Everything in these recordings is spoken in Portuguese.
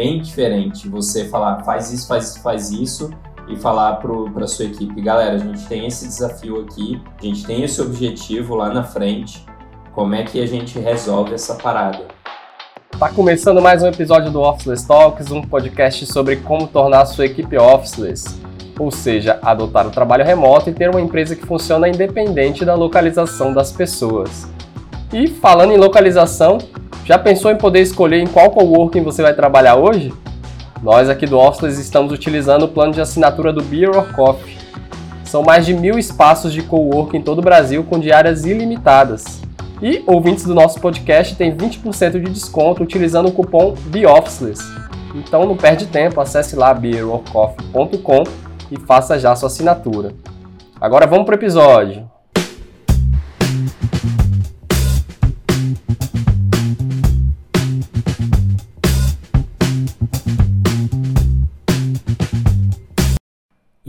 bem diferente você falar faz isso, faz isso, faz isso e falar para sua equipe, galera, a gente tem esse desafio aqui, a gente tem esse objetivo lá na frente, como é que a gente resolve essa parada? Tá começando mais um episódio do Officeless Talks, um podcast sobre como tornar a sua equipe officeless, ou seja, adotar o trabalho remoto e ter uma empresa que funciona independente da localização das pessoas. E falando em localização, já pensou em poder escolher em qual coworking você vai trabalhar hoje? Nós aqui do Officeless estamos utilizando o plano de assinatura do Beer or Coffee. São mais de mil espaços de coworking em todo o Brasil com diárias ilimitadas. E ouvintes do nosso podcast têm 20% de desconto utilizando o cupom BeOfficeless. Então não perde tempo, acesse lá beerorcoffee.com e faça já sua assinatura. Agora vamos para o episódio.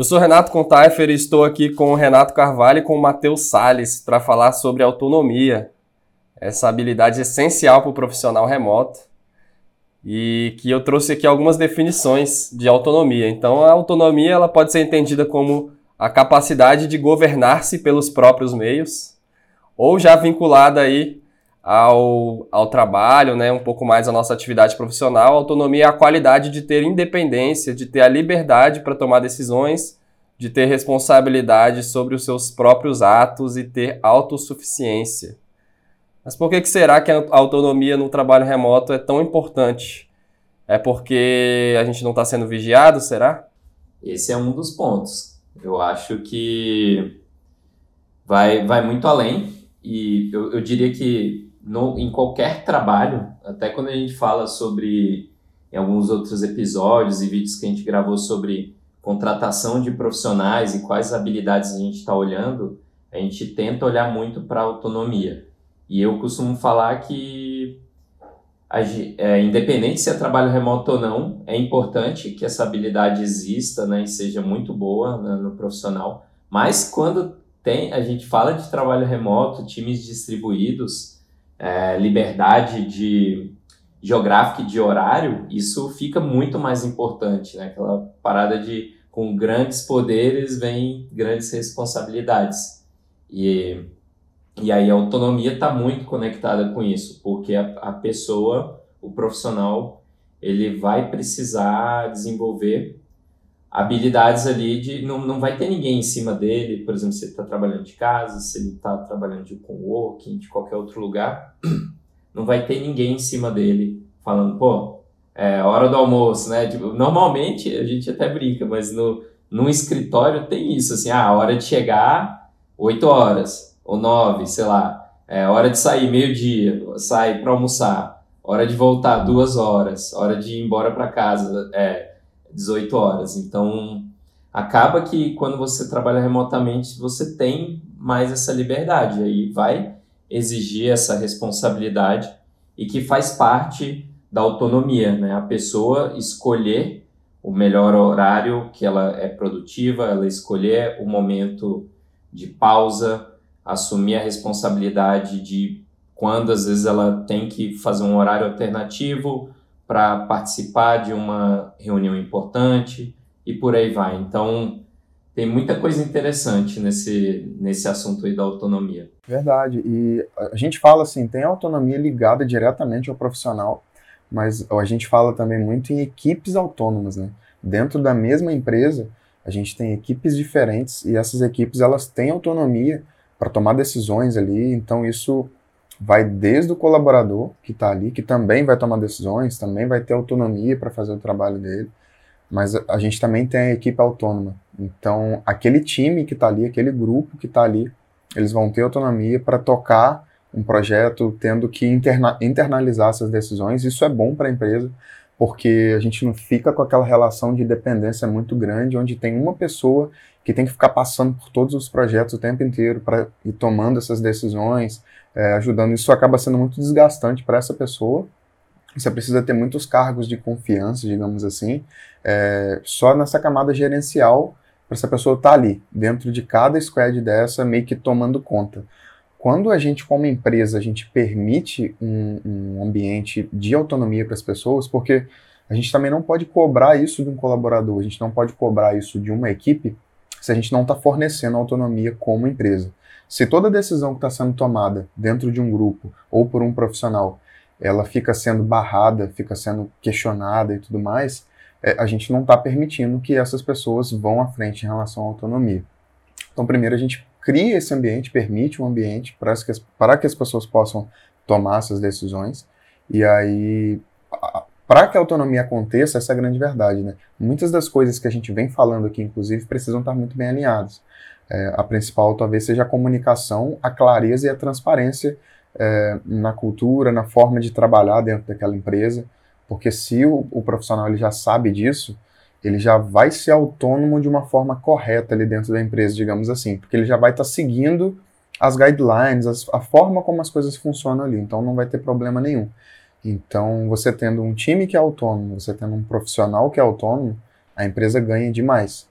Eu sou Renato Contaifer e estou aqui com o Renato Carvalho e com o Matheus Sales para falar sobre autonomia, essa habilidade essencial para o profissional remoto e que eu trouxe aqui algumas definições de autonomia. Então, a autonomia ela pode ser entendida como a capacidade de governar-se pelos próprios meios ou já vinculada aí ao, ao trabalho, né, um pouco mais à nossa atividade profissional. A autonomia é a qualidade de ter independência, de ter a liberdade para tomar decisões, de ter responsabilidade sobre os seus próprios atos e ter autossuficiência. Mas por que, que será que a autonomia no trabalho remoto é tão importante? É porque a gente não está sendo vigiado, será? Esse é um dos pontos. Eu acho que vai, vai muito além e eu, eu diria que no, em qualquer trabalho, até quando a gente fala sobre em alguns outros episódios e vídeos que a gente gravou sobre contratação de profissionais e quais habilidades a gente está olhando, a gente tenta olhar muito para a autonomia. E eu costumo falar que, é, independente se é trabalho remoto ou não, é importante que essa habilidade exista né, e seja muito boa né, no profissional. Mas quando tem, a gente fala de trabalho remoto, times distribuídos, é, liberdade de geográfica e de horário, isso fica muito mais importante, né? Aquela parada de com grandes poderes vem grandes responsabilidades. E, e aí a autonomia está muito conectada com isso, porque a, a pessoa, o profissional, ele vai precisar desenvolver habilidades ali de não, não vai ter ninguém em cima dele, por exemplo, se ele está trabalhando de casa, se ele está trabalhando de coworking, de qualquer outro lugar, não vai ter ninguém em cima dele falando, pô, é hora do almoço, né? Tipo, normalmente a gente até brinca, mas no, no escritório tem isso, assim, ah, hora de chegar 8 horas ou 9, sei lá, é hora de sair meio-dia, sai para almoçar, hora de voltar duas horas, hora de ir embora para casa, é 18 horas. Então, acaba que quando você trabalha remotamente, você tem mais essa liberdade. Aí vai exigir essa responsabilidade e que faz parte da autonomia, né? A pessoa escolher o melhor horário que ela é produtiva, ela escolher o momento de pausa, assumir a responsabilidade de quando às vezes ela tem que fazer um horário alternativo para participar de uma reunião importante e por aí vai. Então, tem muita coisa interessante nesse, nesse assunto aí da autonomia. Verdade. E a gente fala assim, tem autonomia ligada diretamente ao profissional, mas a gente fala também muito em equipes autônomas, né? Dentro da mesma empresa, a gente tem equipes diferentes e essas equipes elas têm autonomia para tomar decisões ali, então isso vai desde o colaborador que está ali, que também vai tomar decisões, também vai ter autonomia para fazer o trabalho dele, mas a gente também tem a equipe autônoma. Então, aquele time que está ali, aquele grupo que está ali, eles vão ter autonomia para tocar um projeto, tendo que interna internalizar essas decisões. Isso é bom para a empresa, porque a gente não fica com aquela relação de dependência muito grande, onde tem uma pessoa que tem que ficar passando por todos os projetos o tempo inteiro para ir tomando essas decisões, é, ajudando. Isso acaba sendo muito desgastante para essa pessoa. Você precisa ter muitos cargos de confiança, digamos assim, é, só nessa camada gerencial para essa pessoa estar tá ali, dentro de cada squad dessa, meio que tomando conta. Quando a gente, como empresa, a gente permite um, um ambiente de autonomia para as pessoas, porque a gente também não pode cobrar isso de um colaborador, a gente não pode cobrar isso de uma equipe se a gente não está fornecendo autonomia como empresa. Se toda decisão que está sendo tomada dentro de um grupo ou por um profissional, ela fica sendo barrada, fica sendo questionada e tudo mais, é, a gente não está permitindo que essas pessoas vão à frente em relação à autonomia. Então, primeiro a gente cria esse ambiente, permite um ambiente para que, as, para que as pessoas possam tomar essas decisões. E aí, para que a autonomia aconteça, essa é a grande verdade, né? Muitas das coisas que a gente vem falando aqui, inclusive, precisam estar muito bem alinhadas. É, a principal talvez seja a comunicação, a clareza e a transparência é, na cultura, na forma de trabalhar dentro daquela empresa, porque se o, o profissional ele já sabe disso, ele já vai ser autônomo de uma forma correta ali dentro da empresa, digamos assim, porque ele já vai estar tá seguindo as guidelines, as, a forma como as coisas funcionam ali, então não vai ter problema nenhum. Então, você tendo um time que é autônomo, você tendo um profissional que é autônomo, a empresa ganha demais.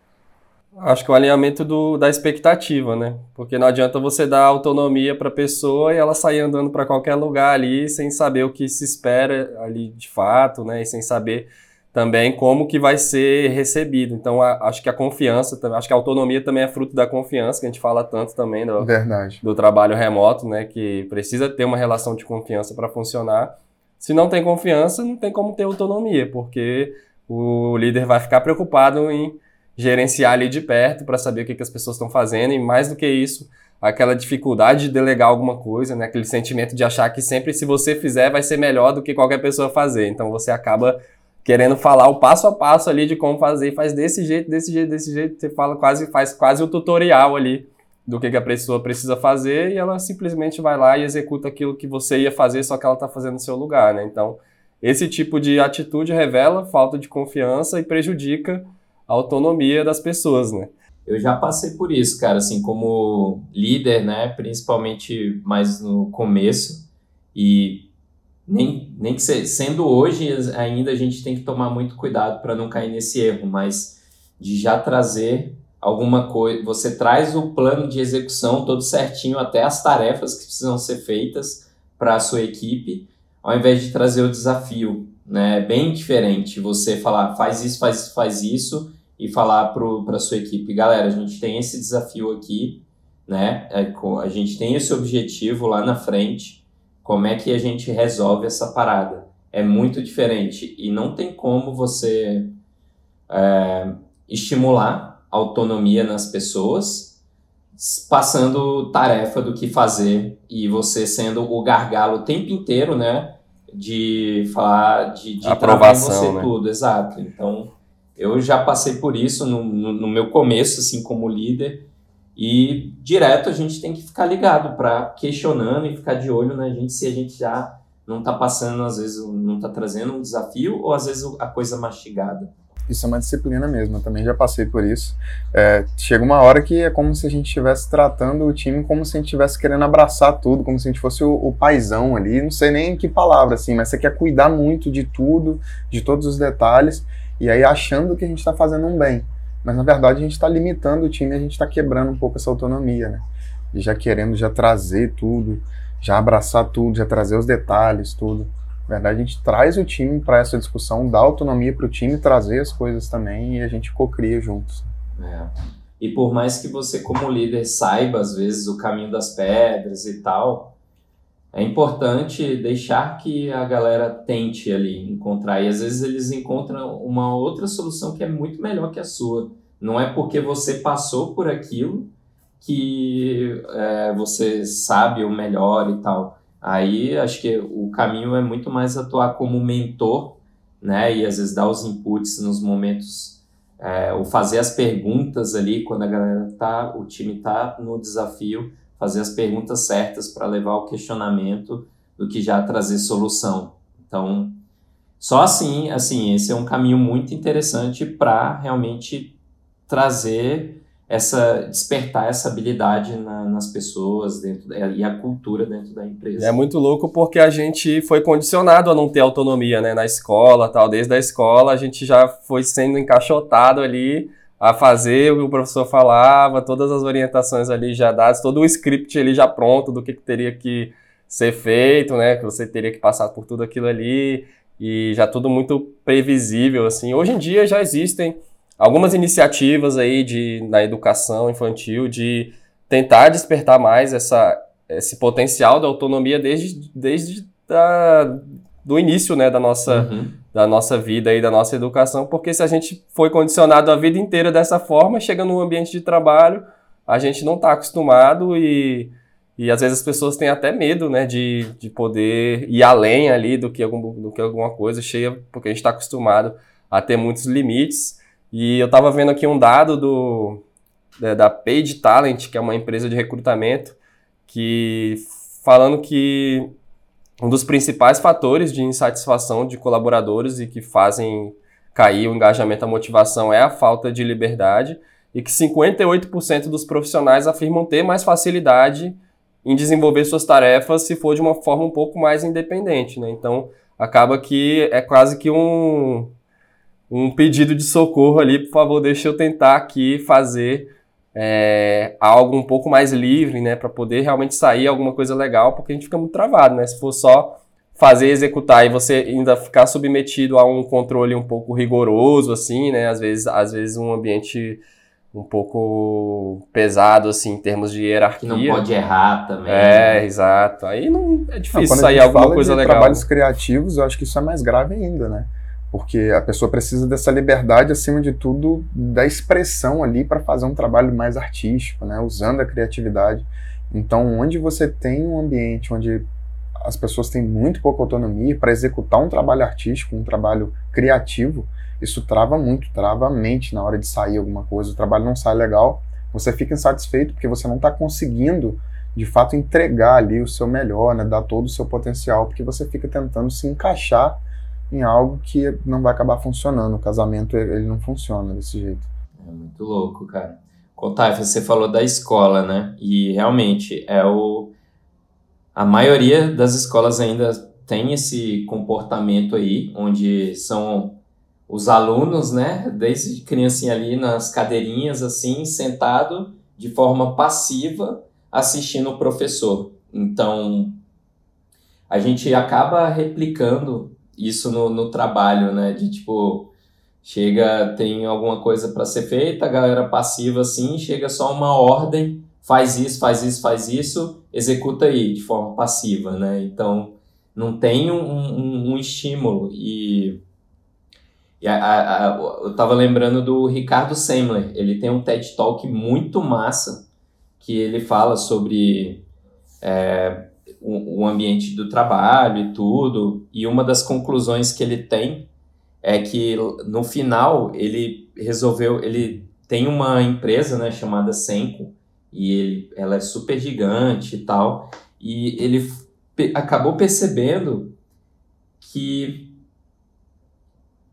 Acho que o alinhamento do, da expectativa, né? Porque não adianta você dar autonomia para a pessoa e ela sair andando para qualquer lugar ali sem saber o que se espera ali de fato, né? E sem saber também como que vai ser recebido. Então, a, acho que a confiança, acho que a autonomia também é fruto da confiança, que a gente fala tanto também do, Verdade. do trabalho remoto, né? Que precisa ter uma relação de confiança para funcionar. Se não tem confiança, não tem como ter autonomia, porque o líder vai ficar preocupado em gerenciar ali de perto para saber o que, que as pessoas estão fazendo e mais do que isso, aquela dificuldade de delegar alguma coisa, né? Aquele sentimento de achar que sempre se você fizer vai ser melhor do que qualquer pessoa fazer. Então você acaba querendo falar o passo a passo ali de como fazer, faz desse jeito, desse jeito, desse jeito, você fala quase, faz quase o tutorial ali do que, que a pessoa precisa fazer e ela simplesmente vai lá e executa aquilo que você ia fazer, só que ela está fazendo no seu lugar, né? Então, esse tipo de atitude revela falta de confiança e prejudica a autonomia das pessoas, né? Eu já passei por isso, cara, assim, como líder, né, principalmente mais no começo, e nem, nem que se, sendo hoje ainda a gente tem que tomar muito cuidado para não cair nesse erro, mas de já trazer alguma coisa, você traz o plano de execução todo certinho, até as tarefas que precisam ser feitas para a sua equipe, ao invés de trazer o desafio, né? É bem diferente você falar, faz isso, faz isso, faz isso, e falar para a sua equipe, galera, a gente tem esse desafio aqui, né? É, a gente tem esse objetivo lá na frente, como é que a gente resolve essa parada? É muito diferente e não tem como você é, estimular autonomia nas pessoas passando tarefa do que fazer e você sendo o gargalo o tempo inteiro, né? De falar, de, de Aprovação, você né? tudo, exato. Então, eu já passei por isso no, no, no meu começo, assim, como líder, e direto a gente tem que ficar ligado para questionando e ficar de olho na gente se a gente já não está passando, às vezes não está trazendo um desafio ou às vezes a coisa mastigada. Isso é uma disciplina mesmo, eu também já passei por isso. É, chega uma hora que é como se a gente estivesse tratando o time como se a gente estivesse querendo abraçar tudo, como se a gente fosse o, o paizão ali, não sei nem que palavra assim, mas você quer cuidar muito de tudo, de todos os detalhes, e aí achando que a gente está fazendo um bem. Mas na verdade a gente está limitando o time, a gente está quebrando um pouco essa autonomia, né? E já querendo já trazer tudo, já abraçar tudo, já trazer os detalhes, tudo. Na verdade a gente traz o time para essa discussão, dá autonomia para o time trazer as coisas também e a gente cocria juntos. É. E por mais que você como líder saiba às vezes o caminho das pedras e tal, é importante deixar que a galera tente ali encontrar. E às vezes eles encontram uma outra solução que é muito melhor que a sua. Não é porque você passou por aquilo que é, você sabe o melhor e tal. Aí acho que o caminho é muito mais atuar como mentor, né? E às vezes dar os inputs nos momentos, é, ou fazer as perguntas ali quando a galera tá, o time tá no desafio fazer as perguntas certas para levar ao questionamento do que já trazer solução. Então, só assim, assim, esse é um caminho muito interessante para realmente trazer essa despertar essa habilidade na, nas pessoas dentro da, e a cultura dentro da empresa. É muito louco porque a gente foi condicionado a não ter autonomia, né, na escola, tal, desde a escola a gente já foi sendo encaixotado ali a fazer o que o professor falava, todas as orientações ali já dadas, todo o script ali já pronto do que, que teria que ser feito, né? Que você teria que passar por tudo aquilo ali. e já tudo muito previsível, assim. Hoje em dia já existem algumas iniciativas aí de, na educação infantil de tentar despertar mais essa, esse potencial da autonomia desde, desde da, do início né, da, nossa, uhum. Da nossa vida e da nossa educação, porque se a gente foi condicionado a vida inteira dessa forma, chega num ambiente de trabalho, a gente não está acostumado e, e às vezes as pessoas têm até medo né, de, de poder ir além ali do que, algum, do que alguma coisa cheia, porque a gente está acostumado a ter muitos limites. E eu estava vendo aqui um dado do, da, Page Talent, que é uma empresa de recrutamento, que falando que um dos principais fatores de insatisfação de colaboradores e que fazem cair o engajamento, a motivação é a falta de liberdade e que 58% dos profissionais afirmam ter mais facilidade em desenvolver suas tarefas se for de uma forma um pouco mais independente, né? Então, acaba que é quase que um, um pedido de socorro ali, por favor, deixa eu tentar aqui fazer é, algo um pouco mais livre, né, para poder realmente sair alguma coisa legal, porque a gente fica muito travado, né? Se for só fazer executar e você ainda ficar submetido a um controle um pouco rigoroso, assim, né? Às vezes, às vezes um ambiente um pouco pesado, assim, em termos de hierarquia. Que não pode errar também. É, né? exato. Aí não é difícil não, sair alguma coisa legal. trabalhos criativos, eu acho que isso é mais grave ainda, né? Porque a pessoa precisa dessa liberdade, acima de tudo, da expressão ali para fazer um trabalho mais artístico, né, usando a criatividade. Então, onde você tem um ambiente onde as pessoas têm muito pouca autonomia para executar um trabalho artístico, um trabalho criativo, isso trava muito, trava a mente na hora de sair alguma coisa. O trabalho não sai legal, você fica insatisfeito porque você não está conseguindo, de fato, entregar ali o seu melhor, né, dar todo o seu potencial, porque você fica tentando se encaixar em algo que não vai acabar funcionando. O casamento ele não funciona desse jeito. É muito louco, cara. Contai, você falou da escola, né? E realmente é o a maioria das escolas ainda tem esse comportamento aí, onde são os alunos, né, desde criancinha ali nas cadeirinhas assim, sentado de forma passiva assistindo o professor. Então, a gente acaba replicando isso no, no trabalho, né? De tipo, chega, tem alguma coisa para ser feita, a galera passiva assim, chega só uma ordem, faz isso, faz isso, faz isso, executa aí, de forma passiva, né? Então, não tem um, um, um estímulo. E, e a, a, a, eu tava lembrando do Ricardo Semler, ele tem um TED Talk muito massa, que ele fala sobre é, o, o ambiente do trabalho e tudo. E uma das conclusões que ele tem é que no final ele resolveu, ele tem uma empresa, né, chamada Senco, e ele, ela é super gigante e tal, e ele pe acabou percebendo que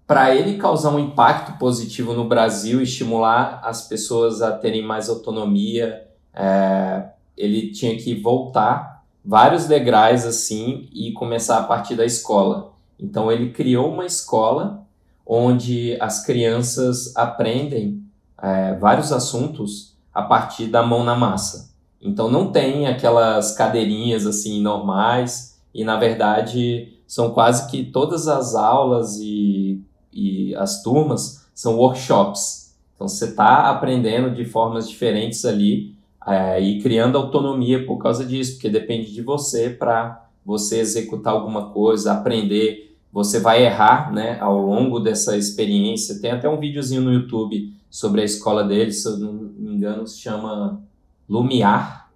para ele causar um impacto positivo no Brasil, estimular as pessoas a terem mais autonomia, é, ele tinha que voltar vários degraus assim e começar a partir da escola. Então ele criou uma escola onde as crianças aprendem é, vários assuntos a partir da mão na massa. Então não tem aquelas cadeirinhas assim normais e na verdade são quase que todas as aulas e, e as turmas são workshops. Então você está aprendendo de formas diferentes ali é, e criando autonomia por causa disso, porque depende de você para você executar alguma coisa, aprender. Você vai errar né, ao longo dessa experiência. Tem até um videozinho no YouTube sobre a escola dele, se eu não me engano, se chama Lumiar.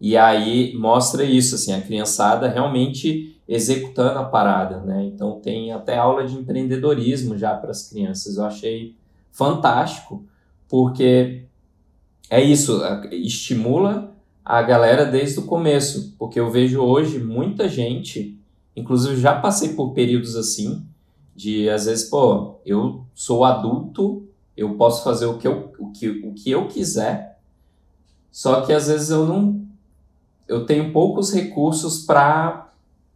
E aí mostra isso, assim, a criançada realmente executando a parada, né? Então tem até aula de empreendedorismo já para as crianças. Eu achei fantástico, porque é isso, estimula a galera desde o começo, porque eu vejo hoje muita gente, inclusive já passei por períodos assim, de às vezes, pô, eu sou adulto, eu posso fazer o que eu, o que, o que eu quiser, só que às vezes eu não. Eu tenho poucos recursos para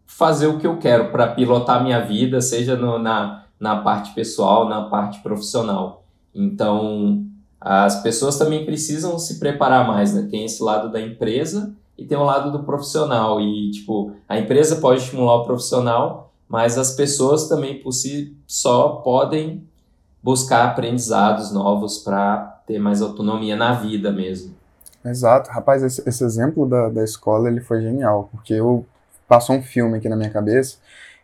fazer o que eu quero, para pilotar minha vida, seja no, na, na parte pessoal, na parte profissional. Então, as pessoas também precisam se preparar mais, né? Tem esse lado da empresa e tem o lado do profissional. E, tipo, a empresa pode estimular o profissional, mas as pessoas também por si só podem buscar aprendizados novos para ter mais autonomia na vida mesmo. Exato. Rapaz, esse, esse exemplo da, da escola ele foi genial, porque eu passou um filme aqui na minha cabeça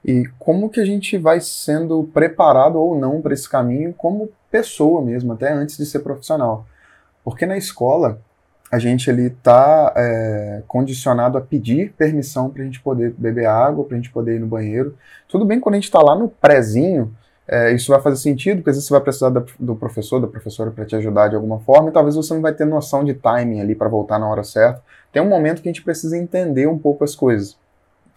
e como que a gente vai sendo preparado ou não para esse caminho como pessoa mesmo, até antes de ser profissional. Porque na escola a gente ele está é, condicionado a pedir permissão para a gente poder beber água, para a gente poder ir no banheiro. Tudo bem quando a gente está lá no prézinho, é, isso vai fazer sentido, porque às vezes você vai precisar da, do professor, da professora para te ajudar de alguma forma, e talvez você não vai ter noção de timing ali para voltar na hora certa. Tem um momento que a gente precisa entender um pouco as coisas.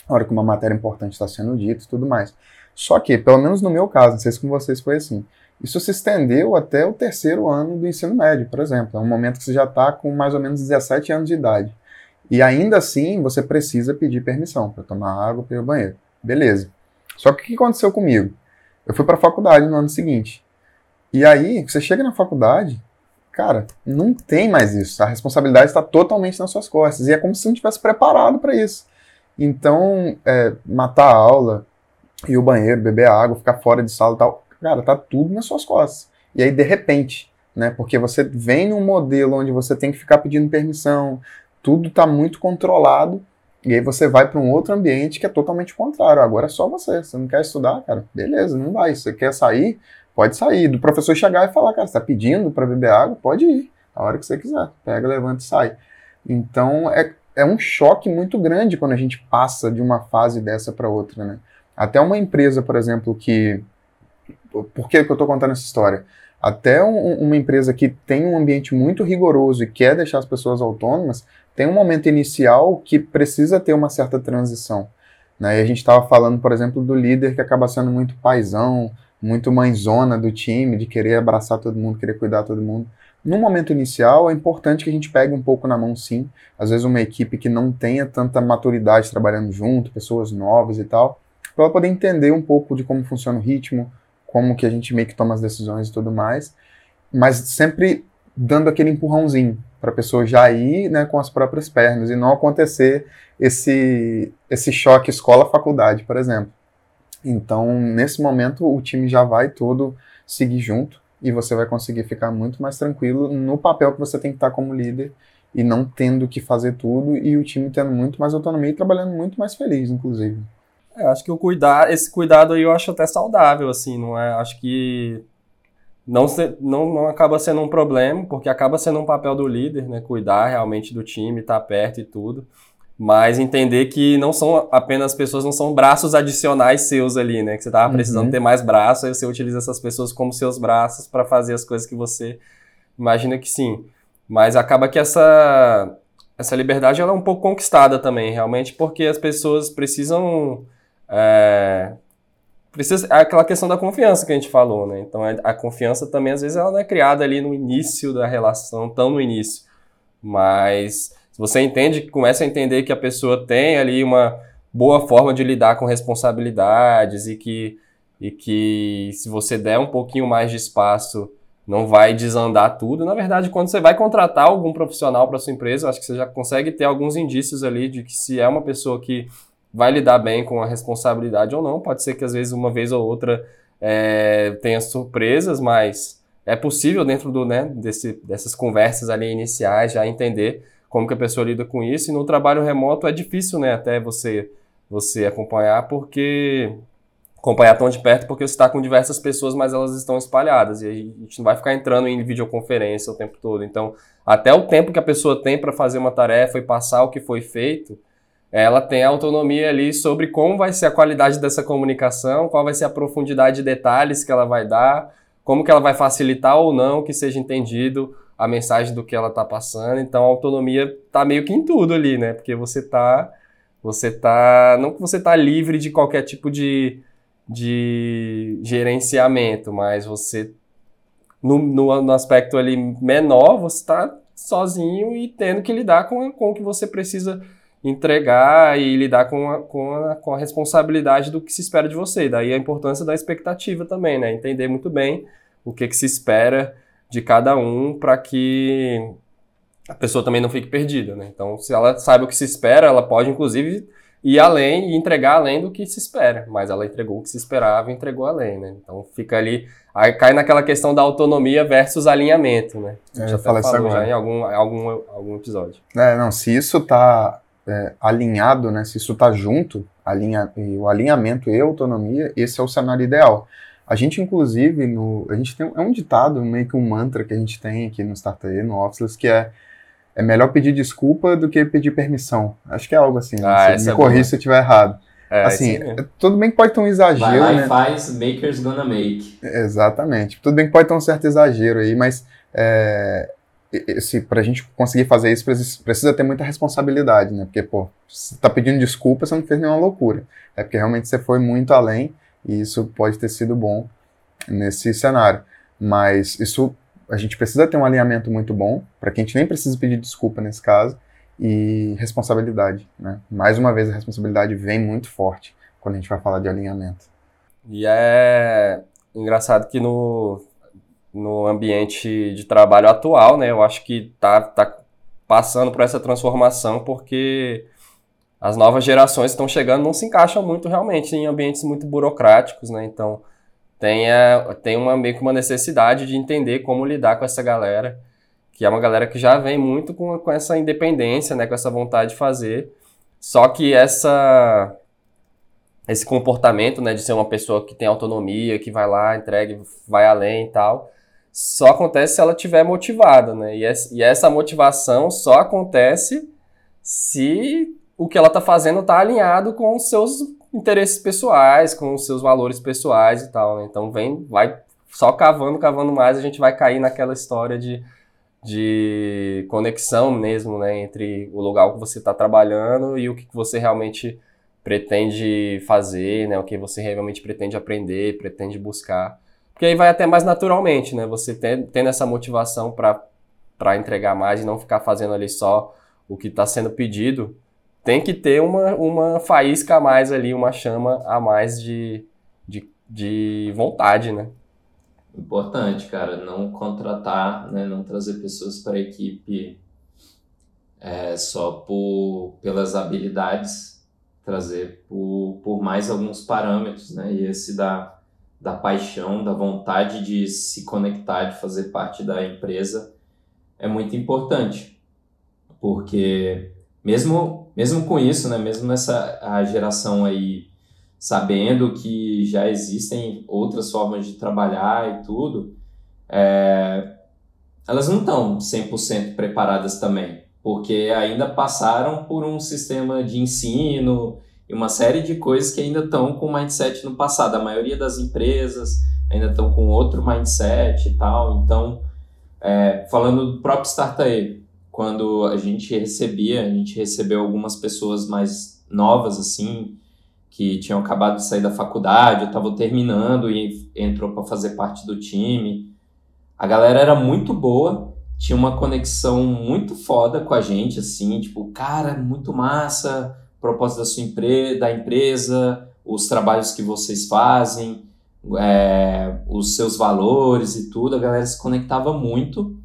A hora que uma matéria importante está sendo dita e tudo mais. Só que, pelo menos no meu caso, não sei se com vocês foi assim, isso se estendeu até o terceiro ano do ensino médio, por exemplo. É um momento que você já está com mais ou menos 17 anos de idade. E ainda assim, você precisa pedir permissão para tomar água, para ir ao banheiro. Beleza. Só que o que aconteceu comigo? Eu fui para a faculdade no ano seguinte. E aí, você chega na faculdade, cara, não tem mais isso. A responsabilidade está totalmente nas suas costas. E é como se não tivesse preparado para isso. Então, é, matar a aula, ir ao banheiro, beber água, ficar fora de sala e tal, cara, tá tudo nas suas costas. E aí, de repente, né, porque você vem num modelo onde você tem que ficar pedindo permissão, tudo tá muito controlado, e aí você vai para um outro ambiente que é totalmente contrário. Agora é só você. Você não quer estudar, cara? Beleza, não vai. Você quer sair? Pode sair. Do professor chegar e falar, cara, você está pedindo para beber água? Pode ir. A hora que você quiser. Pega, levanta e sai. Então é, é um choque muito grande quando a gente passa de uma fase dessa para outra, né? Até uma empresa, por exemplo, que por que, que eu estou contando essa história? Até um, uma empresa que tem um ambiente muito rigoroso e quer deixar as pessoas autônomas, tem um momento inicial que precisa ter uma certa transição. Né? E a gente estava falando, por exemplo, do líder que acaba sendo muito paisão, muito mãezona do time, de querer abraçar todo mundo, querer cuidar todo mundo. No momento inicial, é importante que a gente pegue um pouco na mão, sim. Às vezes, uma equipe que não tenha tanta maturidade trabalhando junto, pessoas novas e tal, para ela poder entender um pouco de como funciona o ritmo, como que a gente meio que toma as decisões e tudo mais, mas sempre dando aquele empurrãozinho para a pessoa já ir né, com as próprias pernas e não acontecer esse, esse choque escola-faculdade, por exemplo. Então, nesse momento, o time já vai todo seguir junto e você vai conseguir ficar muito mais tranquilo no papel que você tem que estar como líder e não tendo que fazer tudo e o time tendo muito mais autonomia e trabalhando muito mais feliz, inclusive. É, acho que o cuidar, esse cuidado aí eu acho até saudável, assim, não é? Acho que não, se, não, não acaba sendo um problema, porque acaba sendo um papel do líder, né? Cuidar realmente do time, estar tá perto e tudo. Mas entender que não são apenas pessoas, não são braços adicionais seus ali, né? Que você tava precisando uhum. ter mais braços, aí você utiliza essas pessoas como seus braços para fazer as coisas que você imagina que sim. Mas acaba que essa, essa liberdade ela é um pouco conquistada também, realmente, porque as pessoas precisam é, precisa, aquela questão da confiança que a gente falou, né? Então é, a confiança também, às vezes, ela não é criada ali no início da relação, tão no início. Mas se você entende, começa a entender que a pessoa tem ali uma boa forma de lidar com responsabilidades e que, e que se você der um pouquinho mais de espaço, não vai desandar tudo. Na verdade, quando você vai contratar algum profissional para sua empresa, acho que você já consegue ter alguns indícios ali de que se é uma pessoa que vai lidar bem com a responsabilidade ou não. Pode ser que às vezes uma vez ou outra é, tenha surpresas, mas é possível dentro do, né, desse, dessas conversas ali iniciais já entender como que a pessoa lida com isso. E no trabalho remoto é difícil, né, até você você acompanhar porque acompanhar tão de perto porque você está com diversas pessoas, mas elas estão espalhadas e a gente não vai ficar entrando em videoconferência o tempo todo. Então, até o tempo que a pessoa tem para fazer uma tarefa e passar o que foi feito, ela tem autonomia ali sobre como vai ser a qualidade dessa comunicação, qual vai ser a profundidade de detalhes que ela vai dar, como que ela vai facilitar ou não que seja entendido a mensagem do que ela está passando. Então a autonomia está meio que em tudo ali, né? Porque você está você tá não que você está livre de qualquer tipo de, de gerenciamento, mas você no, no, no aspecto ali menor, você está sozinho e tendo que lidar com, com o que você precisa entregar e lidar com a, com, a, com a responsabilidade do que se espera de você. E daí a importância da expectativa também, né? Entender muito bem o que, que se espera de cada um para que a pessoa também não fique perdida, né? Então, se ela sabe o que se espera, ela pode, inclusive, ir além e entregar além do que se espera. Mas ela entregou o que se esperava e entregou além, né? Então fica ali. Aí cai naquela questão da autonomia versus alinhamento, né? A gente já falou já em algum, algum, algum episódio. É, não, se isso tá é, alinhado, né? Se isso tá junto, alinha, o alinhamento e a autonomia, esse é o cenário ideal. A gente, inclusive, no, a gente tem é um ditado, meio que um mantra que a gente tem aqui no Startup, no Officeless, que é é melhor pedir desculpa do que pedir permissão. Acho que é algo assim. Né? Ah, me é corrija se eu estiver errado. É, assim, é tudo bem que pode ter um exagero. Vai lá né? e faz, makers gonna make. Exatamente. Tudo bem que pode ter um certo exagero aí, mas é, esse, pra gente conseguir fazer isso precisa ter muita responsabilidade, né? Porque, pô, você tá pedindo desculpa, você não fez nenhuma loucura. É porque realmente você foi muito além e isso pode ter sido bom nesse cenário. Mas isso a gente precisa ter um alinhamento muito bom, para que a gente nem precise pedir desculpa nesse caso, e responsabilidade. Né? Mais uma vez, a responsabilidade vem muito forte quando a gente vai falar de alinhamento. E é engraçado que no, no ambiente de trabalho atual, né, eu acho que tá, tá passando por essa transformação porque as novas gerações estão chegando não se encaixam muito realmente em ambientes muito burocráticos, né? Então, tenha, tem uma, meio que uma necessidade de entender como lidar com essa galera, que é uma galera que já vem muito com, com essa independência, né, com essa vontade de fazer, só que essa esse comportamento, né, de ser uma pessoa que tem autonomia, que vai lá, entrega, vai além e tal, só acontece se ela tiver motivada, né? E, e essa motivação só acontece se o que ela está fazendo está alinhado com os seus interesses pessoais, com os seus valores pessoais e tal. Né? Então vem, vai só cavando, cavando mais, a gente vai cair naquela história de, de conexão mesmo, né, entre o lugar que você está trabalhando e o que você realmente pretende fazer, né, o que você realmente pretende aprender, pretende buscar. Porque aí vai até mais naturalmente, né, você tendo essa motivação para entregar mais e não ficar fazendo ali só o que está sendo pedido, tem que ter uma, uma faísca a mais ali, uma chama a mais de, de, de vontade, né? Importante, cara, não contratar, né, não trazer pessoas para a equipe é, só por, pelas habilidades, trazer por, por mais alguns parâmetros, né? E esse da, da paixão, da vontade de se conectar, de fazer parte da empresa é muito importante, porque mesmo, mesmo com isso, né, mesmo nessa a geração aí sabendo que já existem outras formas de trabalhar e tudo, é, elas não estão 100% preparadas também, porque ainda passaram por um sistema de ensino e uma série de coisas que ainda estão com mindset no passado. A maioria das empresas ainda estão com outro mindset e tal. Então, é, falando do próprio Startup, quando a gente recebia, a gente recebeu algumas pessoas mais novas, assim, que tinham acabado de sair da faculdade, estavam terminando e entrou para fazer parte do time. A galera era muito boa, tinha uma conexão muito foda com a gente, assim, tipo, cara, muito massa, propósito da sua empresa, da empresa, os trabalhos que vocês fazem, é, os seus valores e tudo, a galera se conectava muito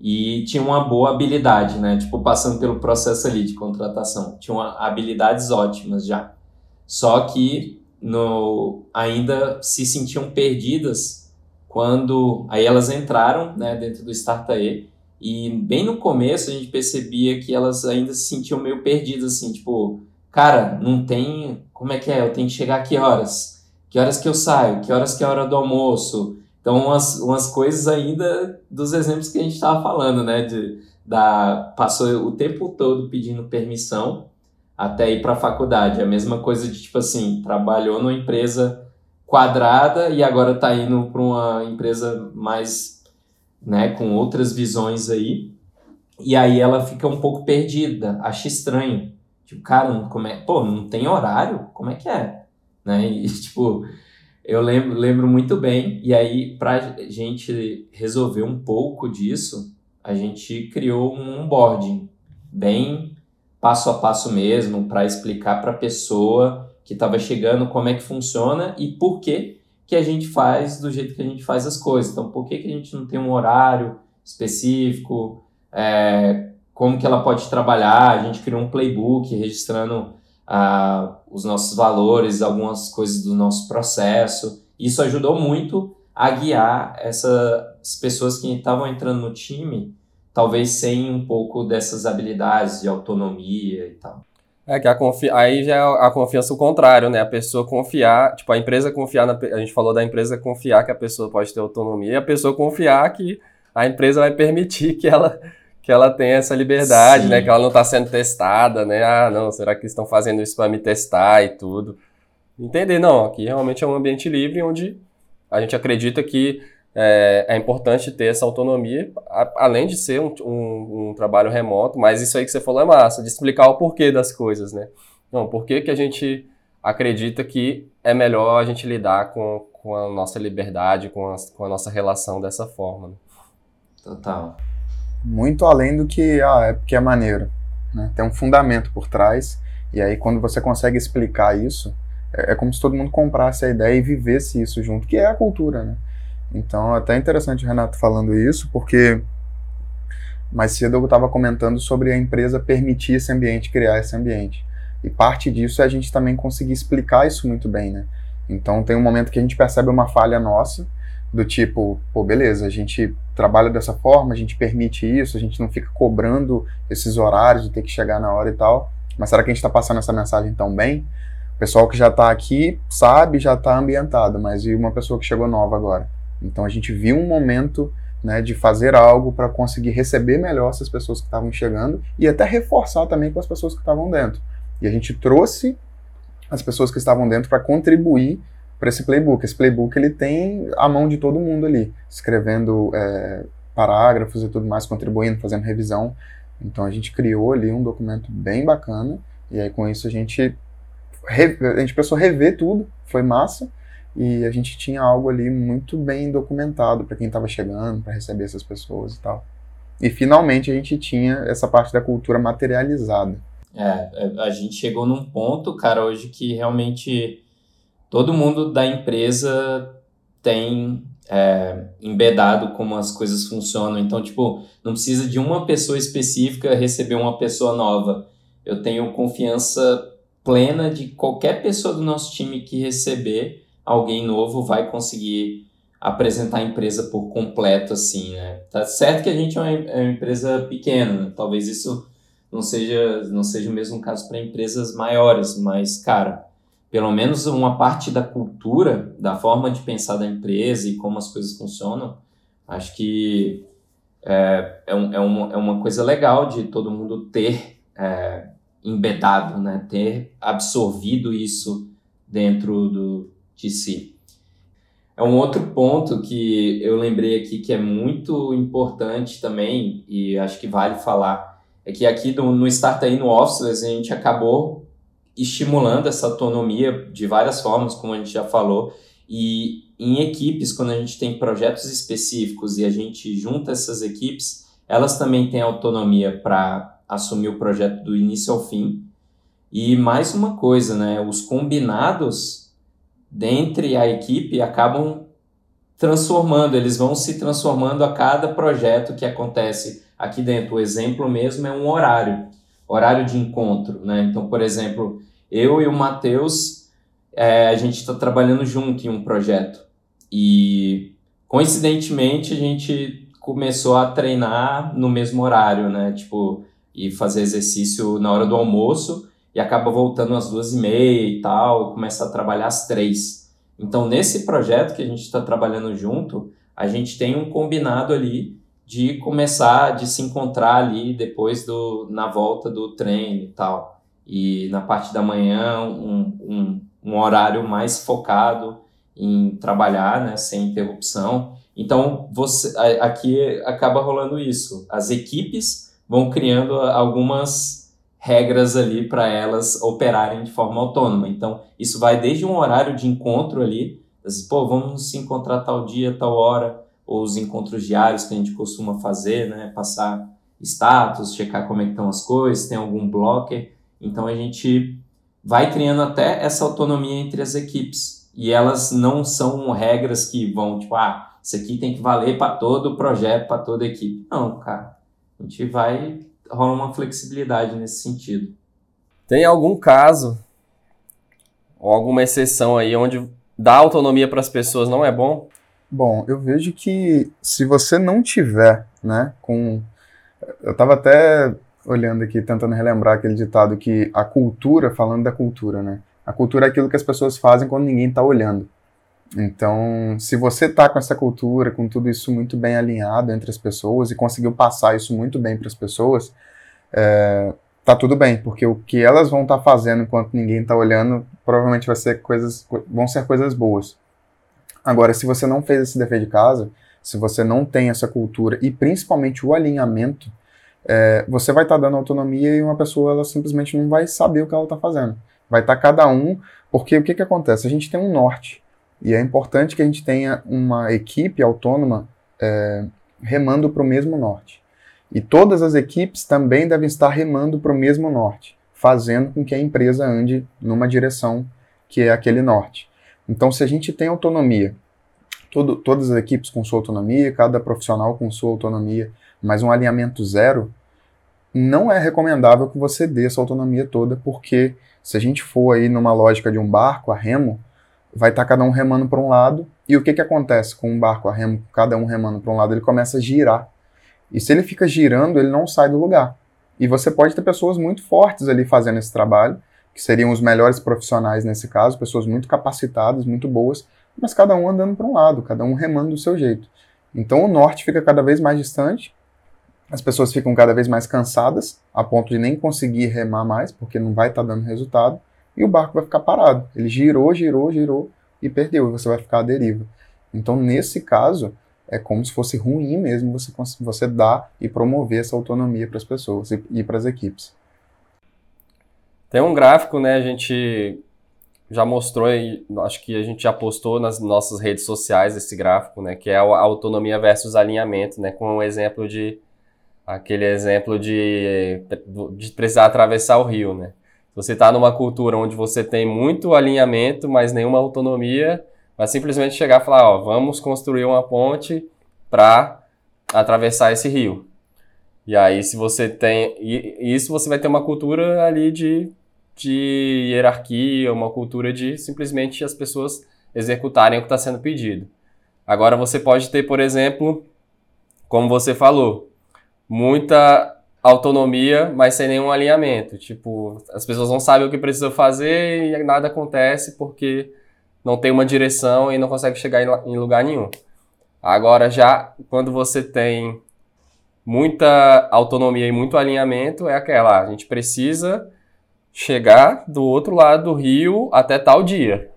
e tinha uma boa habilidade, né? Tipo, passando pelo processo ali de contratação. Tinham habilidades ótimas já. Só que no, ainda se sentiam perdidas quando aí elas entraram né, dentro do Startae e bem no começo a gente percebia que elas ainda se sentiam meio perdidas, assim, tipo, cara, não tem. Como é que é? Eu tenho que chegar a que horas? Que horas que eu saio? Que horas que é a hora do almoço? Então, umas, umas coisas ainda dos exemplos que a gente estava falando, né? De, da, passou o tempo todo pedindo permissão até ir para a faculdade. A mesma coisa de, tipo assim, trabalhou numa empresa quadrada e agora está indo para uma empresa mais, né, com outras visões aí. E aí ela fica um pouco perdida, acha estranho. Tipo, cara, como é, pô, não tem horário? Como é que é? Né? E, tipo, eu lembro, lembro muito bem, e aí, para a gente resolver um pouco disso, a gente criou um onboarding bem passo a passo mesmo, para explicar para a pessoa que estava chegando como é que funciona e por que, que a gente faz do jeito que a gente faz as coisas. Então, por que, que a gente não tem um horário específico, é, como que ela pode trabalhar, a gente criou um playbook registrando a, os nossos valores, algumas coisas do nosso processo. Isso ajudou muito a guiar essas pessoas que estavam entrando no time, talvez sem um pouco dessas habilidades de autonomia e tal. É que a confi... aí já é a confiança o contrário, né? A pessoa confiar, tipo, a empresa confiar na... A gente falou da empresa confiar que a pessoa pode ter autonomia e a pessoa confiar que a empresa vai permitir que ela, que ela tenha essa liberdade, né? Sim. né? Que ela não está sendo testada, né? Ah, não, será que estão fazendo isso para me testar e tudo? Entender, não, aqui realmente é um ambiente livre onde a gente acredita que é, é importante ter essa autonomia, a, além de ser um, um, um, trabalho remoto, mas isso aí que você falou é massa, de explicar o porquê das coisas, né? Não, por que, que a gente acredita que é melhor a gente lidar com, com a nossa liberdade, com a, com a nossa relação dessa forma. Né? Total. Muito além do que, ah, é porque é maneiro. Né? Tem um fundamento por trás, e aí quando você consegue explicar isso, é, é como se todo mundo comprasse a ideia e vivesse isso junto, que é a cultura, né? Então, é até interessante o Renato falando isso, porque mais cedo eu estava comentando sobre a empresa permitir esse ambiente, criar esse ambiente. E parte disso é a gente também conseguir explicar isso muito bem, né? Então, tem um momento que a gente percebe uma falha nossa, do tipo, pô, beleza, a gente trabalha dessa forma, a gente permite isso, a gente não fica cobrando esses horários de ter que chegar na hora e tal, mas será que a gente está passando essa mensagem tão bem? O pessoal que já está aqui sabe, já está ambientado, mas e uma pessoa que chegou nova agora? Então a gente viu um momento né, de fazer algo para conseguir receber melhor essas pessoas que estavam chegando e até reforçar também com as pessoas que estavam dentro. E a gente trouxe as pessoas que estavam dentro para contribuir para esse playbook. Esse playbook ele tem a mão de todo mundo ali, escrevendo é, parágrafos e tudo mais, contribuindo, fazendo revisão. Então a gente criou ali um documento bem bacana e aí com isso a gente a gente precisou rever tudo, foi massa e a gente tinha algo ali muito bem documentado para quem estava chegando, para receber essas pessoas e tal. E finalmente a gente tinha essa parte da cultura materializada. É, é, a gente chegou num ponto, cara, hoje que realmente todo mundo da empresa tem é, embedado como as coisas funcionam. Então, tipo, não precisa de uma pessoa específica receber uma pessoa nova. Eu tenho confiança plena de qualquer pessoa do nosso time que receber alguém novo vai conseguir apresentar a empresa por completo, assim, né? Tá certo que a gente é uma, é uma empresa pequena, né? talvez isso não seja, não seja o mesmo caso para empresas maiores, mas, cara, pelo menos uma parte da cultura, da forma de pensar da empresa e como as coisas funcionam, acho que é, é, um, é, uma, é uma coisa legal de todo mundo ter é, embedado, né? ter absorvido isso dentro do, de si. É um outro ponto que eu lembrei aqui que é muito importante também, e acho que vale falar, é que aqui no, no Startup no Officeless a gente acabou estimulando essa autonomia de várias formas, como a gente já falou, e em equipes, quando a gente tem projetos específicos e a gente junta essas equipes, elas também têm autonomia para assumir o projeto do início ao fim. E mais uma coisa, né? Os combinados dentre a equipe acabam transformando, eles vão se transformando a cada projeto que acontece aqui dentro. O exemplo mesmo é um horário, horário de encontro, né? Então, por exemplo, eu e o Matheus, é, a gente está trabalhando junto em um projeto e coincidentemente a gente começou a treinar no mesmo horário, né? Tipo, e fazer exercício na hora do almoço e acaba voltando às duas e meia e tal, e começa a trabalhar às três. Então, nesse projeto que a gente está trabalhando junto, a gente tem um combinado ali de começar, de se encontrar ali depois do, na volta do treino e tal. E na parte da manhã, um, um, um horário mais focado em trabalhar, né, sem interrupção. Então, você aqui acaba rolando isso. As equipes vão criando algumas regras ali para elas operarem de forma autônoma. Então, isso vai desde um horário de encontro ali, pô, vamos se encontrar tal dia, tal hora, ou os encontros diários que a gente costuma fazer, né, passar status, checar como é que estão as coisas, tem algum blocker. Então, a gente vai criando até essa autonomia entre as equipes. E elas não são regras que vão, tipo, ah, isso aqui tem que valer para todo o projeto, para toda a equipe. Não, cara. A gente vai rola uma flexibilidade nesse sentido. Tem algum caso ou alguma exceção aí onde dar autonomia para as pessoas não é bom? Bom, eu vejo que se você não tiver, né, com eu estava até olhando aqui, tentando relembrar aquele ditado que a cultura, falando da cultura, né? A cultura é aquilo que as pessoas fazem quando ninguém está olhando. Então, se você está com essa cultura, com tudo isso muito bem alinhado entre as pessoas e conseguiu passar isso muito bem para as pessoas, é, tá tudo bem, porque o que elas vão estar tá fazendo enquanto ninguém está olhando, provavelmente vai ser coisas, vão ser coisas boas. Agora, se você não fez esse dever de casa, se você não tem essa cultura e principalmente o alinhamento, é, você vai estar tá dando autonomia e uma pessoa ela simplesmente não vai saber o que ela está fazendo. Vai estar tá cada um, porque o que, que acontece? A gente tem um norte e é importante que a gente tenha uma equipe autônoma é, remando para o mesmo norte. E todas as equipes também devem estar remando para o mesmo norte, fazendo com que a empresa ande numa direção que é aquele norte. Então, se a gente tem autonomia, todo, todas as equipes com sua autonomia, cada profissional com sua autonomia, mas um alinhamento zero, não é recomendável que você dê essa autonomia toda, porque se a gente for aí numa lógica de um barco a remo, vai estar tá cada um remando para um lado, e o que, que acontece com um barco a remo, cada um remando para um lado? Ele começa a girar. E se ele fica girando, ele não sai do lugar. E você pode ter pessoas muito fortes ali fazendo esse trabalho, que seriam os melhores profissionais nesse caso, pessoas muito capacitadas, muito boas, mas cada um andando para um lado, cada um remando do seu jeito. Então o norte fica cada vez mais distante as pessoas ficam cada vez mais cansadas, a ponto de nem conseguir remar mais, porque não vai estar tá dando resultado, e o barco vai ficar parado. Ele girou, girou, girou e perdeu, e você vai ficar à deriva. Então, nesse caso, é como se fosse ruim mesmo você, você dar e promover essa autonomia para as pessoas e, e para as equipes. Tem um gráfico, né? A gente já mostrou, acho que a gente já postou nas nossas redes sociais esse gráfico, né? Que é a autonomia versus alinhamento, né? Com um exemplo de aquele exemplo de, de precisar atravessar o rio, né? Você está numa cultura onde você tem muito alinhamento, mas nenhuma autonomia, vai simplesmente chegar e falar, ó, vamos construir uma ponte para atravessar esse rio. E aí, se você tem isso, você vai ter uma cultura ali de, de hierarquia, uma cultura de simplesmente as pessoas executarem o que está sendo pedido. Agora, você pode ter, por exemplo, como você falou, muita autonomia, mas sem nenhum alinhamento. Tipo, as pessoas não sabem o que precisam fazer e nada acontece porque não tem uma direção e não consegue chegar em lugar nenhum. Agora, já quando você tem muita autonomia e muito alinhamento, é aquela, a gente precisa chegar do outro lado do rio até tal dia.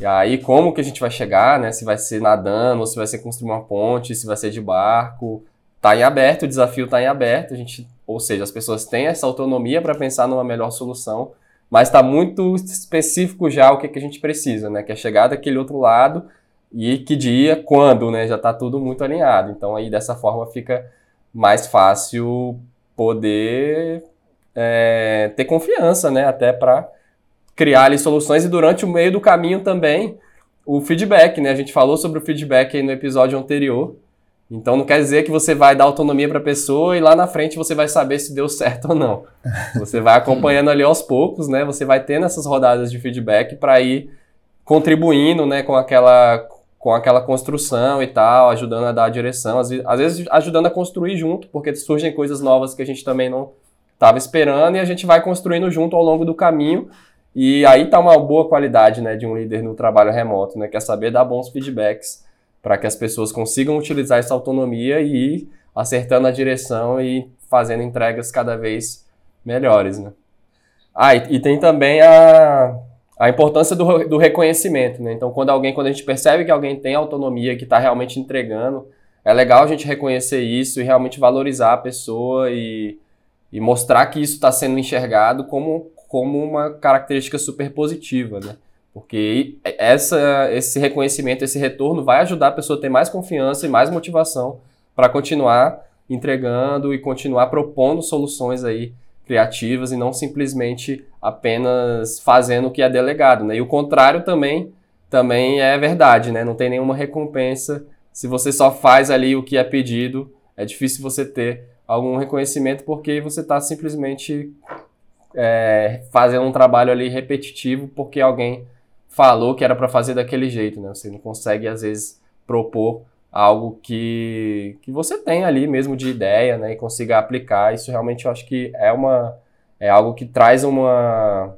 E aí, como que a gente vai chegar, né? Se vai ser nadando, se vai ser construir uma ponte, se vai ser de barco, está em aberto, o desafio está em aberto, a gente, ou seja, as pessoas têm essa autonomia para pensar numa melhor solução, mas está muito específico já o que, que a gente precisa, né? Que é chegar daquele outro lado e que dia, quando, né? Já está tudo muito alinhado. Então aí dessa forma fica mais fácil poder é, ter confiança, né? Até para criar ali soluções e durante o meio do caminho também o feedback, né? A gente falou sobre o feedback aí no episódio anterior. Então não quer dizer que você vai dar autonomia para a pessoa e lá na frente você vai saber se deu certo ou não. Você vai acompanhando ali aos poucos, né? Você vai tendo essas rodadas de feedback para ir contribuindo, né, com aquela com aquela construção e tal, ajudando a dar a direção, às vezes, às vezes ajudando a construir junto, porque surgem coisas novas que a gente também não estava esperando e a gente vai construindo junto ao longo do caminho. E aí tá uma boa qualidade, né, de um líder no trabalho remoto, né, que é saber dar bons feedbacks para que as pessoas consigam utilizar essa autonomia e ir acertando a direção e fazendo entregas cada vez melhores. Né? Ah, e, e tem também a, a importância do, do reconhecimento. Né? Então, quando alguém, quando a gente percebe que alguém tem autonomia, que está realmente entregando, é legal a gente reconhecer isso e realmente valorizar a pessoa e, e mostrar que isso está sendo enxergado como, como uma característica super positiva. Né? Porque essa, esse reconhecimento, esse retorno vai ajudar a pessoa a ter mais confiança e mais motivação para continuar entregando e continuar propondo soluções aí criativas e não simplesmente apenas fazendo o que é delegado, né? E o contrário também também é verdade, né? Não tem nenhuma recompensa se você só faz ali o que é pedido, é difícil você ter algum reconhecimento porque você está simplesmente é, fazendo um trabalho ali repetitivo porque alguém falou que era para fazer daquele jeito, né? Você não consegue às vezes propor algo que, que você tem ali mesmo de ideia, né, e consiga aplicar. Isso realmente eu acho que é uma é algo que traz uma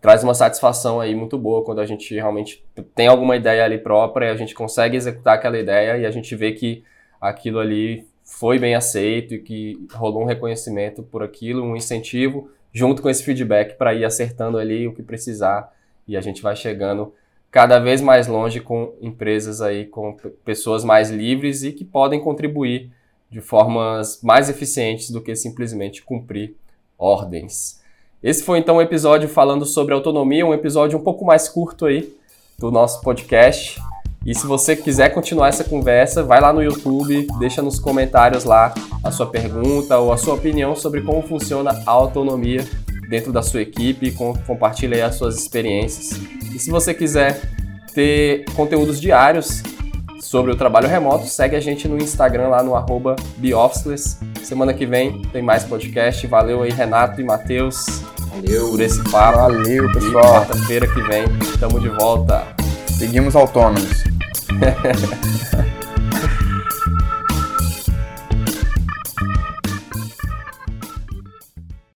traz uma satisfação aí muito boa quando a gente realmente tem alguma ideia ali própria e a gente consegue executar aquela ideia e a gente vê que aquilo ali foi bem aceito e que rolou um reconhecimento por aquilo, um incentivo junto com esse feedback para ir acertando ali o que precisar e a gente vai chegando cada vez mais longe com empresas aí, com pessoas mais livres e que podem contribuir de formas mais eficientes do que simplesmente cumprir ordens. Esse foi então um episódio falando sobre autonomia, um episódio um pouco mais curto aí do nosso podcast. E se você quiser continuar essa conversa, vai lá no YouTube, deixa nos comentários lá a sua pergunta ou a sua opinião sobre como funciona a autonomia dentro da sua equipe, compartilhe aí as suas experiências. E se você quiser ter conteúdos diários sobre o trabalho remoto, segue a gente no Instagram lá no arroba Semana que vem tem mais podcast. Valeu aí, Renato e Matheus. Valeu. Por esse papo. Valeu, pessoal. quarta-feira que vem, estamos de volta. Seguimos autônomos.